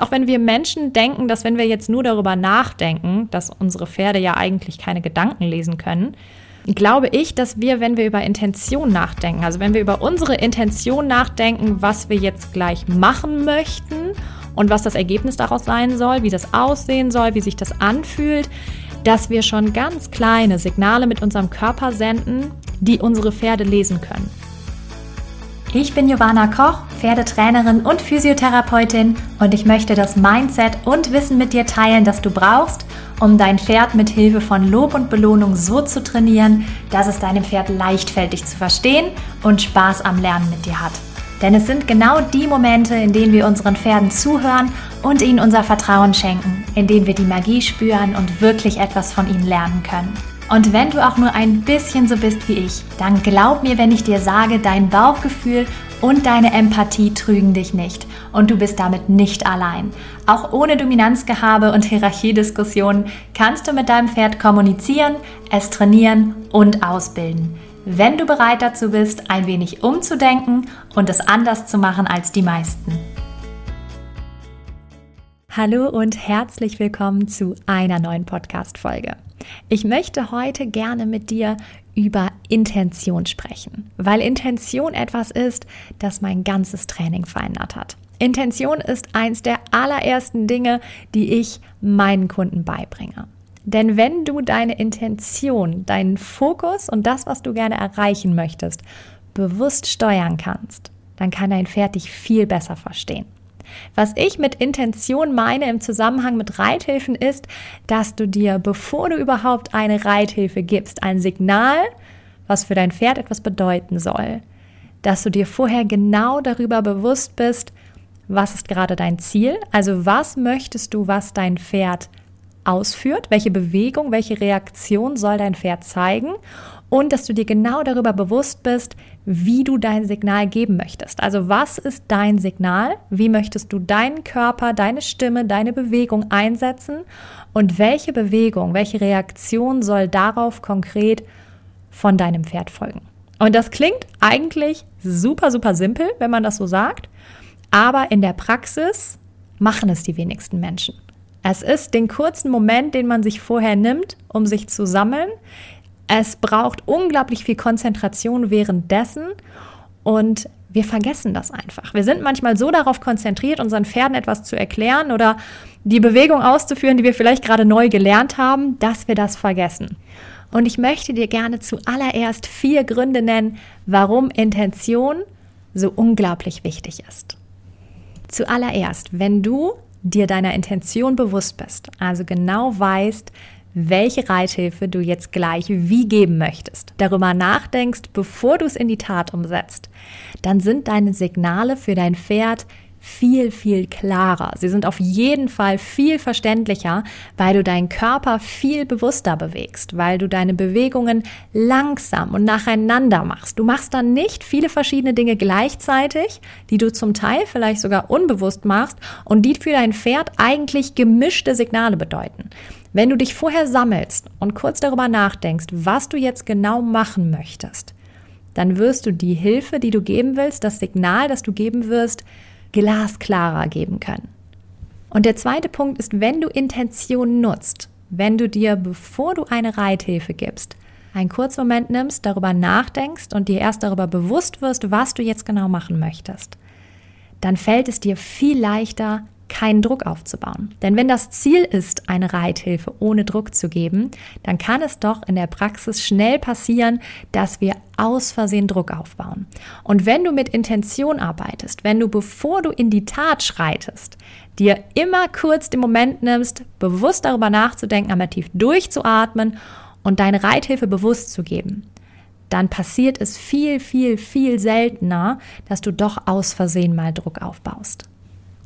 Auch wenn wir Menschen denken, dass wenn wir jetzt nur darüber nachdenken, dass unsere Pferde ja eigentlich keine Gedanken lesen können, glaube ich, dass wir, wenn wir über Intention nachdenken, also wenn wir über unsere Intention nachdenken, was wir jetzt gleich machen möchten und was das Ergebnis daraus sein soll, wie das aussehen soll, wie sich das anfühlt, dass wir schon ganz kleine Signale mit unserem Körper senden, die unsere Pferde lesen können. Ich bin Giovanna Koch, Pferdetrainerin und Physiotherapeutin und ich möchte das Mindset und Wissen mit dir teilen, das du brauchst, um dein Pferd mit Hilfe von Lob und Belohnung so zu trainieren, dass es deinem Pferd leichtfältig zu verstehen und Spaß am Lernen mit dir hat. Denn es sind genau die Momente, in denen wir unseren Pferden zuhören und ihnen unser Vertrauen schenken, in denen wir die Magie spüren und wirklich etwas von ihnen lernen können. Und wenn du auch nur ein bisschen so bist wie ich, dann glaub mir, wenn ich dir sage, dein Bauchgefühl und deine Empathie trügen dich nicht. Und du bist damit nicht allein. Auch ohne Dominanzgehabe und Hierarchiediskussionen kannst du mit deinem Pferd kommunizieren, es trainieren und ausbilden wenn du bereit dazu bist, ein wenig umzudenken und es anders zu machen als die meisten. Hallo und herzlich willkommen zu einer neuen Podcast-Folge. Ich möchte heute gerne mit dir über Intention sprechen, weil Intention etwas ist, das mein ganzes Training verändert hat. Intention ist eins der allerersten Dinge, die ich meinen Kunden beibringe. Denn wenn du deine Intention, deinen Fokus und das, was du gerne erreichen möchtest, bewusst steuern kannst, dann kann dein Pferd dich viel besser verstehen. Was ich mit Intention meine im Zusammenhang mit Reithilfen ist, dass du dir, bevor du überhaupt eine Reithilfe gibst, ein Signal, was für dein Pferd etwas bedeuten soll, dass du dir vorher genau darüber bewusst bist, was ist gerade dein Ziel, also was möchtest du, was dein Pferd ausführt, welche Bewegung, welche Reaktion soll dein Pferd zeigen und dass du dir genau darüber bewusst bist, wie du dein Signal geben möchtest. Also was ist dein Signal? Wie möchtest du deinen Körper, deine Stimme, deine Bewegung einsetzen und welche Bewegung, welche Reaktion soll darauf konkret von deinem Pferd folgen? Und das klingt eigentlich super, super simpel, wenn man das so sagt, aber in der Praxis machen es die wenigsten Menschen. Es ist den kurzen Moment, den man sich vorher nimmt, um sich zu sammeln. Es braucht unglaublich viel Konzentration währenddessen und wir vergessen das einfach. Wir sind manchmal so darauf konzentriert, unseren Pferden etwas zu erklären oder die Bewegung auszuführen, die wir vielleicht gerade neu gelernt haben, dass wir das vergessen. Und ich möchte dir gerne zuallererst vier Gründe nennen, warum Intention so unglaublich wichtig ist. Zuallererst, wenn du dir deiner Intention bewusst bist, also genau weißt, welche Reithilfe du jetzt gleich wie geben möchtest, darüber nachdenkst, bevor du es in die Tat umsetzt, dann sind deine Signale für dein Pferd viel, viel klarer. Sie sind auf jeden Fall viel verständlicher, weil du deinen Körper viel bewusster bewegst, weil du deine Bewegungen langsam und nacheinander machst. Du machst dann nicht viele verschiedene Dinge gleichzeitig, die du zum Teil vielleicht sogar unbewusst machst und die für dein Pferd eigentlich gemischte Signale bedeuten. Wenn du dich vorher sammelst und kurz darüber nachdenkst, was du jetzt genau machen möchtest, dann wirst du die Hilfe, die du geben willst, das Signal, das du geben wirst, glasklarer geben können. Und der zweite Punkt ist, wenn du Intention nutzt, wenn du dir, bevor du eine Reithilfe gibst, einen kurzen Moment nimmst, darüber nachdenkst und dir erst darüber bewusst wirst, was du jetzt genau machen möchtest, dann fällt es dir viel leichter, keinen Druck aufzubauen. Denn wenn das Ziel ist, eine Reithilfe ohne Druck zu geben, dann kann es doch in der Praxis schnell passieren, dass wir aus Versehen Druck aufbauen. Und wenn du mit Intention arbeitest, wenn du bevor du in die Tat schreitest, dir immer kurz den Moment nimmst, bewusst darüber nachzudenken, einmal tief durchzuatmen und deine Reithilfe bewusst zu geben, dann passiert es viel, viel, viel seltener, dass du doch aus Versehen mal Druck aufbaust.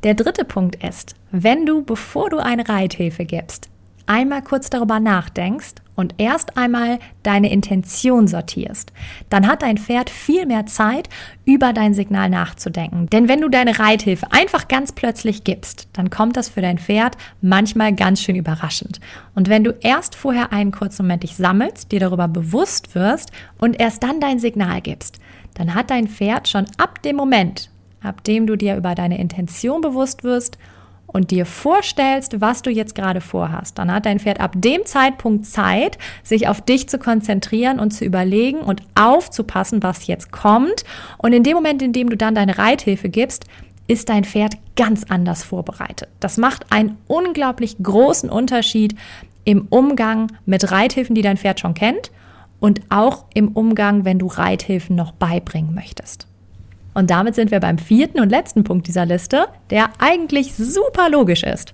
Der dritte Punkt ist, wenn du, bevor du eine Reithilfe gibst, einmal kurz darüber nachdenkst und erst einmal deine Intention sortierst, dann hat dein Pferd viel mehr Zeit, über dein Signal nachzudenken. Denn wenn du deine Reithilfe einfach ganz plötzlich gibst, dann kommt das für dein Pferd manchmal ganz schön überraschend. Und wenn du erst vorher einen kurzen Moment dich sammelst, dir darüber bewusst wirst und erst dann dein Signal gibst, dann hat dein Pferd schon ab dem Moment, ab dem du dir über deine Intention bewusst wirst und dir vorstellst, was du jetzt gerade vorhast, dann hat dein Pferd ab dem Zeitpunkt Zeit, sich auf dich zu konzentrieren und zu überlegen und aufzupassen, was jetzt kommt. Und in dem Moment, in dem du dann deine Reithilfe gibst, ist dein Pferd ganz anders vorbereitet. Das macht einen unglaublich großen Unterschied im Umgang mit Reithilfen, die dein Pferd schon kennt und auch im Umgang, wenn du Reithilfen noch beibringen möchtest. Und damit sind wir beim vierten und letzten Punkt dieser Liste, der eigentlich super logisch ist,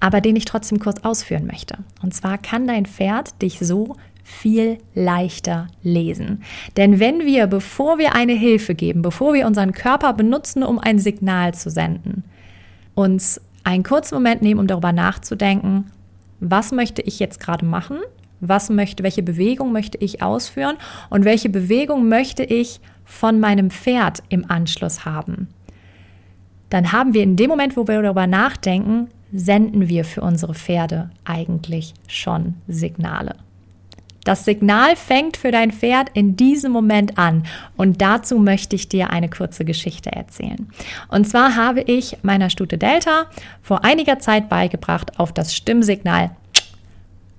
aber den ich trotzdem kurz ausführen möchte. Und zwar kann dein Pferd dich so viel leichter lesen. Denn wenn wir, bevor wir eine Hilfe geben, bevor wir unseren Körper benutzen, um ein Signal zu senden, uns einen kurzen Moment nehmen, um darüber nachzudenken, was möchte ich jetzt gerade machen? Was möchte, welche Bewegung möchte ich ausführen und welche Bewegung möchte ich von meinem Pferd im Anschluss haben? Dann haben wir in dem Moment, wo wir darüber nachdenken, senden wir für unsere Pferde eigentlich schon Signale. Das Signal fängt für dein Pferd in diesem Moment an und dazu möchte ich dir eine kurze Geschichte erzählen. Und zwar habe ich meiner Stute Delta vor einiger Zeit beigebracht, auf das Stimmsignal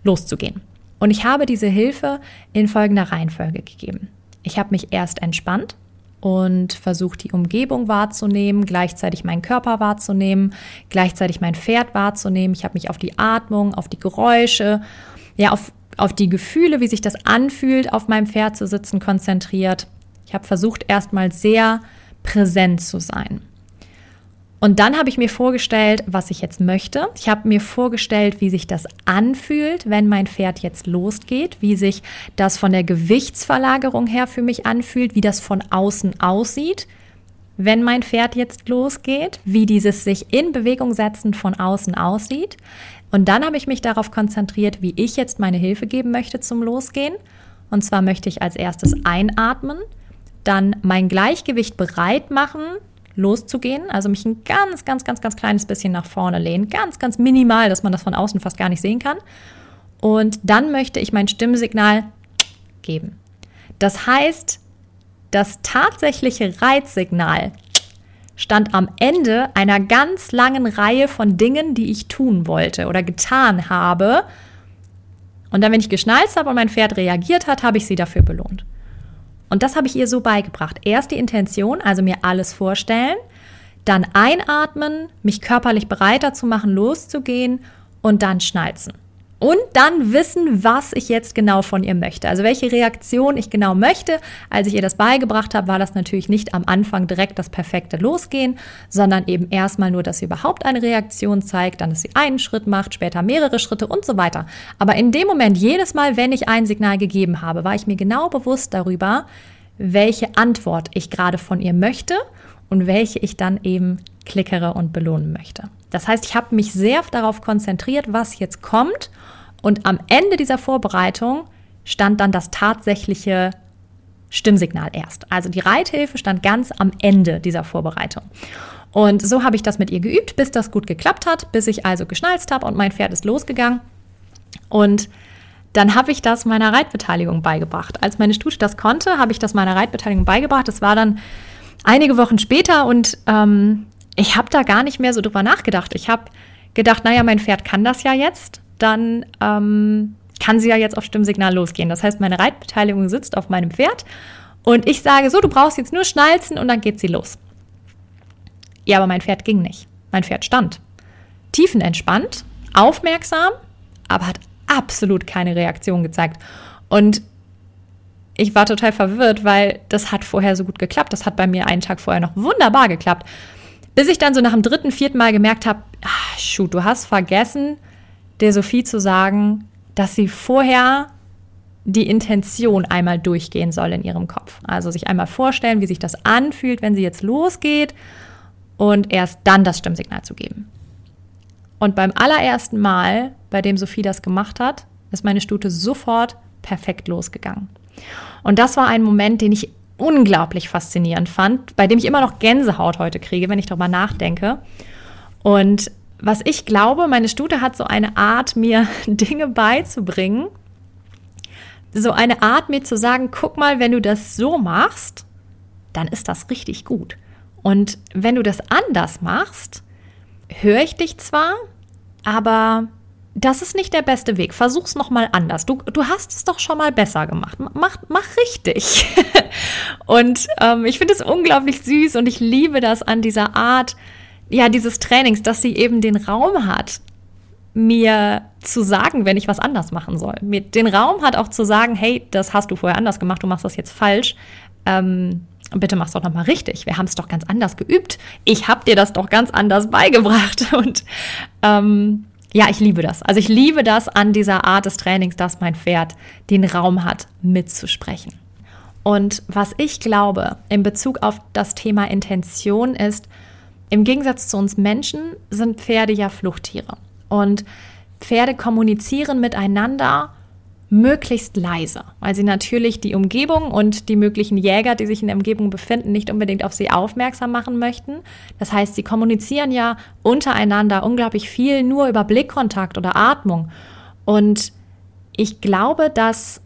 loszugehen. Und ich habe diese Hilfe in folgender Reihenfolge gegeben. Ich habe mich erst entspannt und versucht, die Umgebung wahrzunehmen, gleichzeitig meinen Körper wahrzunehmen, gleichzeitig mein Pferd wahrzunehmen. Ich habe mich auf die Atmung, auf die Geräusche, ja, auf, auf die Gefühle, wie sich das anfühlt, auf meinem Pferd zu sitzen, konzentriert. Ich habe versucht, erstmal sehr präsent zu sein. Und dann habe ich mir vorgestellt, was ich jetzt möchte. Ich habe mir vorgestellt, wie sich das anfühlt, wenn mein Pferd jetzt losgeht, wie sich das von der Gewichtsverlagerung her für mich anfühlt, wie das von außen aussieht, wenn mein Pferd jetzt losgeht, wie dieses sich in Bewegung setzen von außen aussieht. Und dann habe ich mich darauf konzentriert, wie ich jetzt meine Hilfe geben möchte zum Losgehen. Und zwar möchte ich als erstes einatmen, dann mein Gleichgewicht bereit machen, loszugehen, also mich ein ganz, ganz, ganz, ganz kleines bisschen nach vorne lehnen, ganz, ganz minimal, dass man das von außen fast gar nicht sehen kann. Und dann möchte ich mein Stimmsignal geben. Das heißt, das tatsächliche Reizsignal stand am Ende einer ganz langen Reihe von Dingen, die ich tun wollte oder getan habe. Und dann, wenn ich geschnalzt habe und mein Pferd reagiert hat, habe ich sie dafür belohnt. Und das habe ich ihr so beigebracht. Erst die Intention, also mir alles vorstellen, dann einatmen, mich körperlich bereiter zu machen, loszugehen und dann schnalzen. Und dann wissen, was ich jetzt genau von ihr möchte. Also welche Reaktion ich genau möchte. Als ich ihr das beigebracht habe, war das natürlich nicht am Anfang direkt das perfekte Losgehen, sondern eben erstmal nur, dass sie überhaupt eine Reaktion zeigt, dann, dass sie einen Schritt macht, später mehrere Schritte und so weiter. Aber in dem Moment, jedes Mal, wenn ich ein Signal gegeben habe, war ich mir genau bewusst darüber, welche Antwort ich gerade von ihr möchte und welche ich dann eben klickere und belohnen möchte. Das heißt, ich habe mich sehr darauf konzentriert, was jetzt kommt und am Ende dieser Vorbereitung stand dann das tatsächliche Stimmsignal erst. Also die Reithilfe stand ganz am Ende dieser Vorbereitung. Und so habe ich das mit ihr geübt, bis das gut geklappt hat, bis ich also geschnalzt habe und mein Pferd ist losgegangen. Und dann habe ich das meiner Reitbeteiligung beigebracht. Als meine Stute das konnte, habe ich das meiner Reitbeteiligung beigebracht. Das war dann einige Wochen später und ähm, ich habe da gar nicht mehr so drüber nachgedacht. Ich habe gedacht, naja, mein Pferd kann das ja jetzt dann ähm, kann sie ja jetzt auf Stimmsignal losgehen. Das heißt, meine Reitbeteiligung sitzt auf meinem Pferd und ich sage so, du brauchst jetzt nur schnalzen und dann geht sie los. Ja, aber mein Pferd ging nicht. Mein Pferd stand. Tiefenentspannt, aufmerksam, aber hat absolut keine Reaktion gezeigt. Und ich war total verwirrt, weil das hat vorher so gut geklappt. Das hat bei mir einen Tag vorher noch wunderbar geklappt. Bis ich dann so nach dem dritten, vierten Mal gemerkt habe, ah, shoot, du hast vergessen, der Sophie zu sagen, dass sie vorher die Intention einmal durchgehen soll in ihrem Kopf. Also sich einmal vorstellen, wie sich das anfühlt, wenn sie jetzt losgeht und erst dann das Stimmsignal zu geben. Und beim allerersten Mal, bei dem Sophie das gemacht hat, ist meine Stute sofort perfekt losgegangen. Und das war ein Moment, den ich unglaublich faszinierend fand, bei dem ich immer noch Gänsehaut heute kriege, wenn ich darüber nachdenke. Und was ich glaube, meine Stute hat so eine Art, mir Dinge beizubringen. So eine Art, mir zu sagen, guck mal, wenn du das so machst, dann ist das richtig gut. Und wenn du das anders machst, höre ich dich zwar, aber das ist nicht der beste Weg. Versuch's noch mal anders. Du, du hast es doch schon mal besser gemacht. Mach, mach richtig. und ähm, ich finde es unglaublich süß und ich liebe das an dieser Art, ja, dieses Trainings, dass sie eben den Raum hat, mir zu sagen, wenn ich was anders machen soll. Mir den Raum hat auch zu sagen, hey, das hast du vorher anders gemacht, du machst das jetzt falsch. Ähm, bitte mach's doch nochmal richtig. Wir haben es doch ganz anders geübt. Ich habe dir das doch ganz anders beigebracht. Und ähm, ja, ich liebe das. Also ich liebe das an dieser Art des Trainings, dass mein Pferd den Raum hat, mitzusprechen. Und was ich glaube in Bezug auf das Thema Intention ist, im Gegensatz zu uns Menschen sind Pferde ja Fluchttiere. Und Pferde kommunizieren miteinander möglichst leise, weil sie natürlich die Umgebung und die möglichen Jäger, die sich in der Umgebung befinden, nicht unbedingt auf sie aufmerksam machen möchten. Das heißt, sie kommunizieren ja untereinander unglaublich viel nur über Blickkontakt oder Atmung. Und ich glaube, dass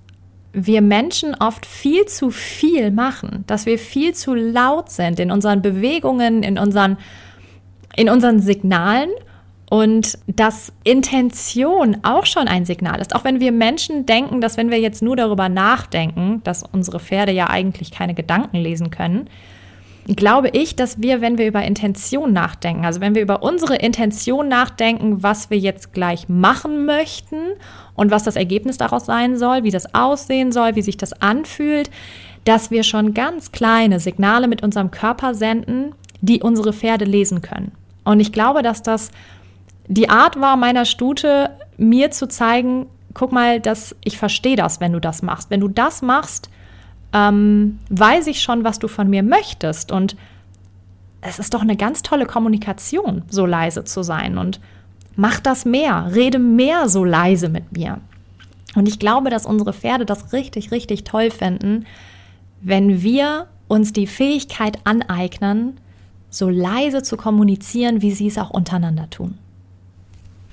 wir Menschen oft viel zu viel machen, dass wir viel zu laut sind in unseren Bewegungen, in unseren, in unseren Signalen und dass Intention auch schon ein Signal ist. Auch wenn wir Menschen denken, dass wenn wir jetzt nur darüber nachdenken, dass unsere Pferde ja eigentlich keine Gedanken lesen können, glaube ich, dass wir, wenn wir über Intention nachdenken, also wenn wir über unsere Intention nachdenken, was wir jetzt gleich machen möchten und was das Ergebnis daraus sein soll, wie das aussehen soll, wie sich das anfühlt, dass wir schon ganz kleine Signale mit unserem Körper senden, die unsere Pferde lesen können. Und ich glaube, dass das die Art war meiner Stute, mir zu zeigen, guck mal, dass ich verstehe das, wenn du das machst. Wenn du das machst, ähm, weiß ich schon, was du von mir möchtest. Und es ist doch eine ganz tolle Kommunikation, so leise zu sein. Und mach das mehr, rede mehr so leise mit mir. Und ich glaube, dass unsere Pferde das richtig, richtig toll finden, wenn wir uns die Fähigkeit aneignen, so leise zu kommunizieren, wie sie es auch untereinander tun.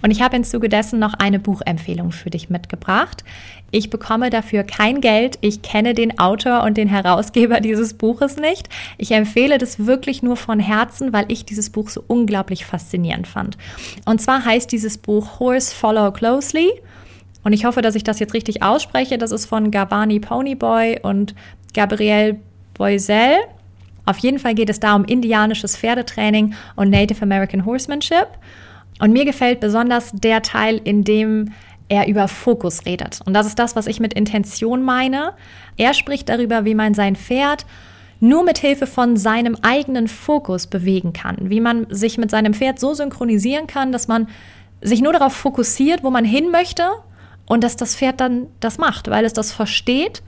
Und ich habe im Zuge dessen noch eine Buchempfehlung für dich mitgebracht. Ich bekomme dafür kein Geld. Ich kenne den Autor und den Herausgeber dieses Buches nicht. Ich empfehle das wirklich nur von Herzen, weil ich dieses Buch so unglaublich faszinierend fand. Und zwar heißt dieses Buch Horse Follow Closely. Und ich hoffe, dass ich das jetzt richtig ausspreche. Das ist von Gavani Ponyboy und Gabrielle Boisel. Auf jeden Fall geht es da um indianisches Pferdetraining und Native American Horsemanship. Und mir gefällt besonders der Teil, in dem er über Fokus redet. Und das ist das, was ich mit Intention meine. Er spricht darüber, wie man sein Pferd nur mit Hilfe von seinem eigenen Fokus bewegen kann, wie man sich mit seinem Pferd so synchronisieren kann, dass man sich nur darauf fokussiert, wo man hin möchte und dass das Pferd dann das macht, weil es das versteht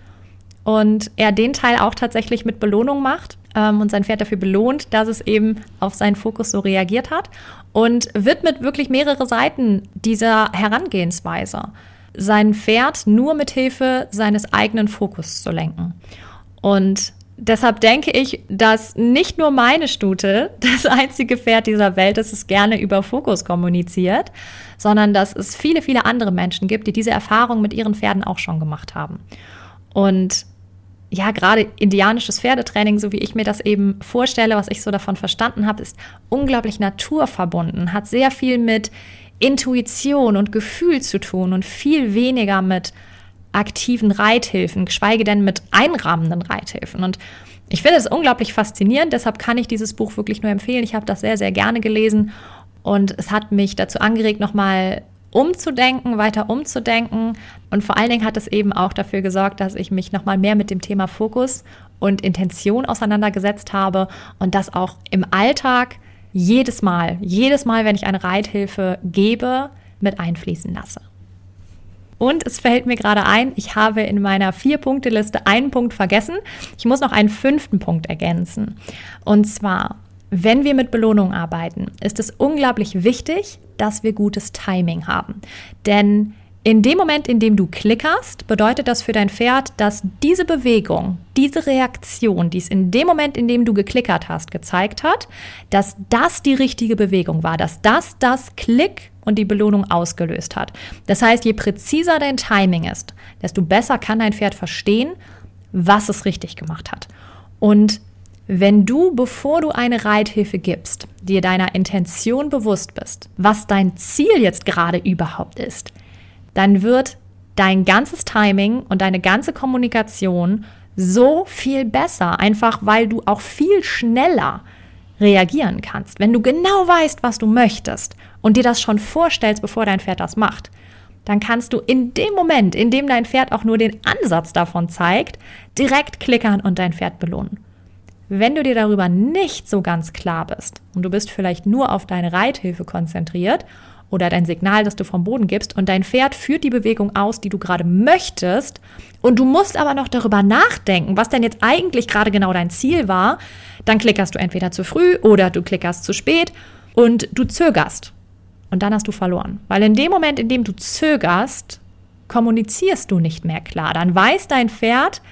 und er den Teil auch tatsächlich mit Belohnung macht ähm, und sein Pferd dafür belohnt, dass es eben auf seinen Fokus so reagiert hat und widmet wirklich mehrere Seiten dieser Herangehensweise, sein Pferd nur mit Hilfe seines eigenen Fokus zu lenken. Und deshalb denke ich, dass nicht nur meine Stute das einzige Pferd dieser Welt ist, das gerne über Fokus kommuniziert, sondern dass es viele, viele andere Menschen gibt, die diese Erfahrung mit ihren Pferden auch schon gemacht haben. Und ja, gerade indianisches Pferdetraining, so wie ich mir das eben vorstelle, was ich so davon verstanden habe, ist unglaublich naturverbunden, hat sehr viel mit Intuition und Gefühl zu tun und viel weniger mit aktiven Reithilfen, geschweige denn mit einrahmenden Reithilfen. Und ich finde es unglaublich faszinierend, deshalb kann ich dieses Buch wirklich nur empfehlen. Ich habe das sehr, sehr gerne gelesen und es hat mich dazu angeregt, nochmal umzudenken, weiter umzudenken. Und vor allen Dingen hat es eben auch dafür gesorgt, dass ich mich nochmal mehr mit dem Thema Fokus und Intention auseinandergesetzt habe und das auch im Alltag jedes Mal, jedes Mal, wenn ich eine Reithilfe gebe, mit einfließen lasse. Und es fällt mir gerade ein, ich habe in meiner Vier-Punkte-Liste einen Punkt vergessen. Ich muss noch einen fünften Punkt ergänzen. Und zwar wenn wir mit Belohnung arbeiten, ist es unglaublich wichtig, dass wir gutes Timing haben. Denn in dem Moment, in dem du klickerst, bedeutet das für dein Pferd, dass diese Bewegung, diese Reaktion, die es in dem Moment, in dem du geklickert hast, gezeigt hat, dass das die richtige Bewegung war, dass das das Klick und die Belohnung ausgelöst hat. Das heißt, je präziser dein Timing ist, desto besser kann dein Pferd verstehen, was es richtig gemacht hat. Und Wenn du, bevor du eine Reithilfe gibst, dir deiner Intention bewusst bist, was dein Ziel jetzt gerade überhaupt ist, dann wird dein ganzes Timing und deine ganze Kommunikation so viel besser, einfach weil du auch viel schneller reagieren kannst. Wenn du genau weißt, was du möchtest und dir das schon vorstellst, bevor dein Pferd das macht, dann kannst du in dem Moment, in dem dein Pferd auch nur den Ansatz davon zeigt, direkt klickern und dein Pferd belohnen. Wenn du dir darüber nicht so ganz klar bist und du bist vielleicht nur auf deine Reithilfe konzentriert oder dein Signal, das du vom Boden gibst und dein Pferd führt die Bewegung aus, die du gerade möchtest und du musst aber noch darüber nachdenken, was denn jetzt eigentlich gerade genau dein Ziel war, dann klickerst du entweder zu früh oder du klickerst zu spät und du zögerst. Und dann hast du verloren. Weil in dem Moment, in dem du zögerst, kommunizierst du nicht mehr klar. Dann weiß dein Pferd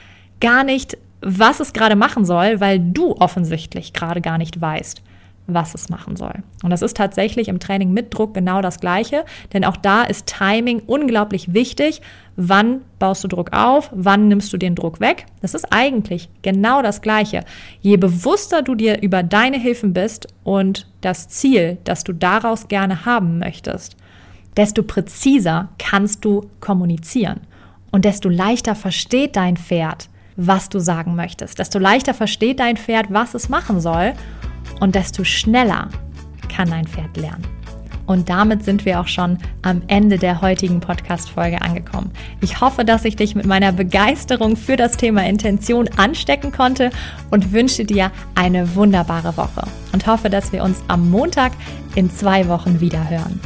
gar nicht, was es gerade machen soll, weil du offensichtlich gerade gar nicht weißt, was es machen soll. Und das ist tatsächlich im Training mit Druck genau das Gleiche, denn auch da ist Timing unglaublich wichtig. Wann baust du Druck auf? Wann nimmst du den Druck weg? Das ist eigentlich genau das Gleiche. Je bewusster du dir über deine Hilfen bist und das Ziel, das du daraus gerne haben möchtest, desto präziser kannst du kommunizieren und desto leichter versteht dein Pferd, was du sagen möchtest. Desto leichter versteht dein Pferd, was es machen soll und desto schneller kann dein Pferd lernen. Und damit sind wir auch schon am Ende der heutigen Podcast-Folge angekommen. Ich hoffe, dass ich dich mit meiner Begeisterung für das Thema Intention anstecken konnte und wünsche dir eine wunderbare Woche und hoffe, dass wir uns am Montag in zwei Wochen wieder hören.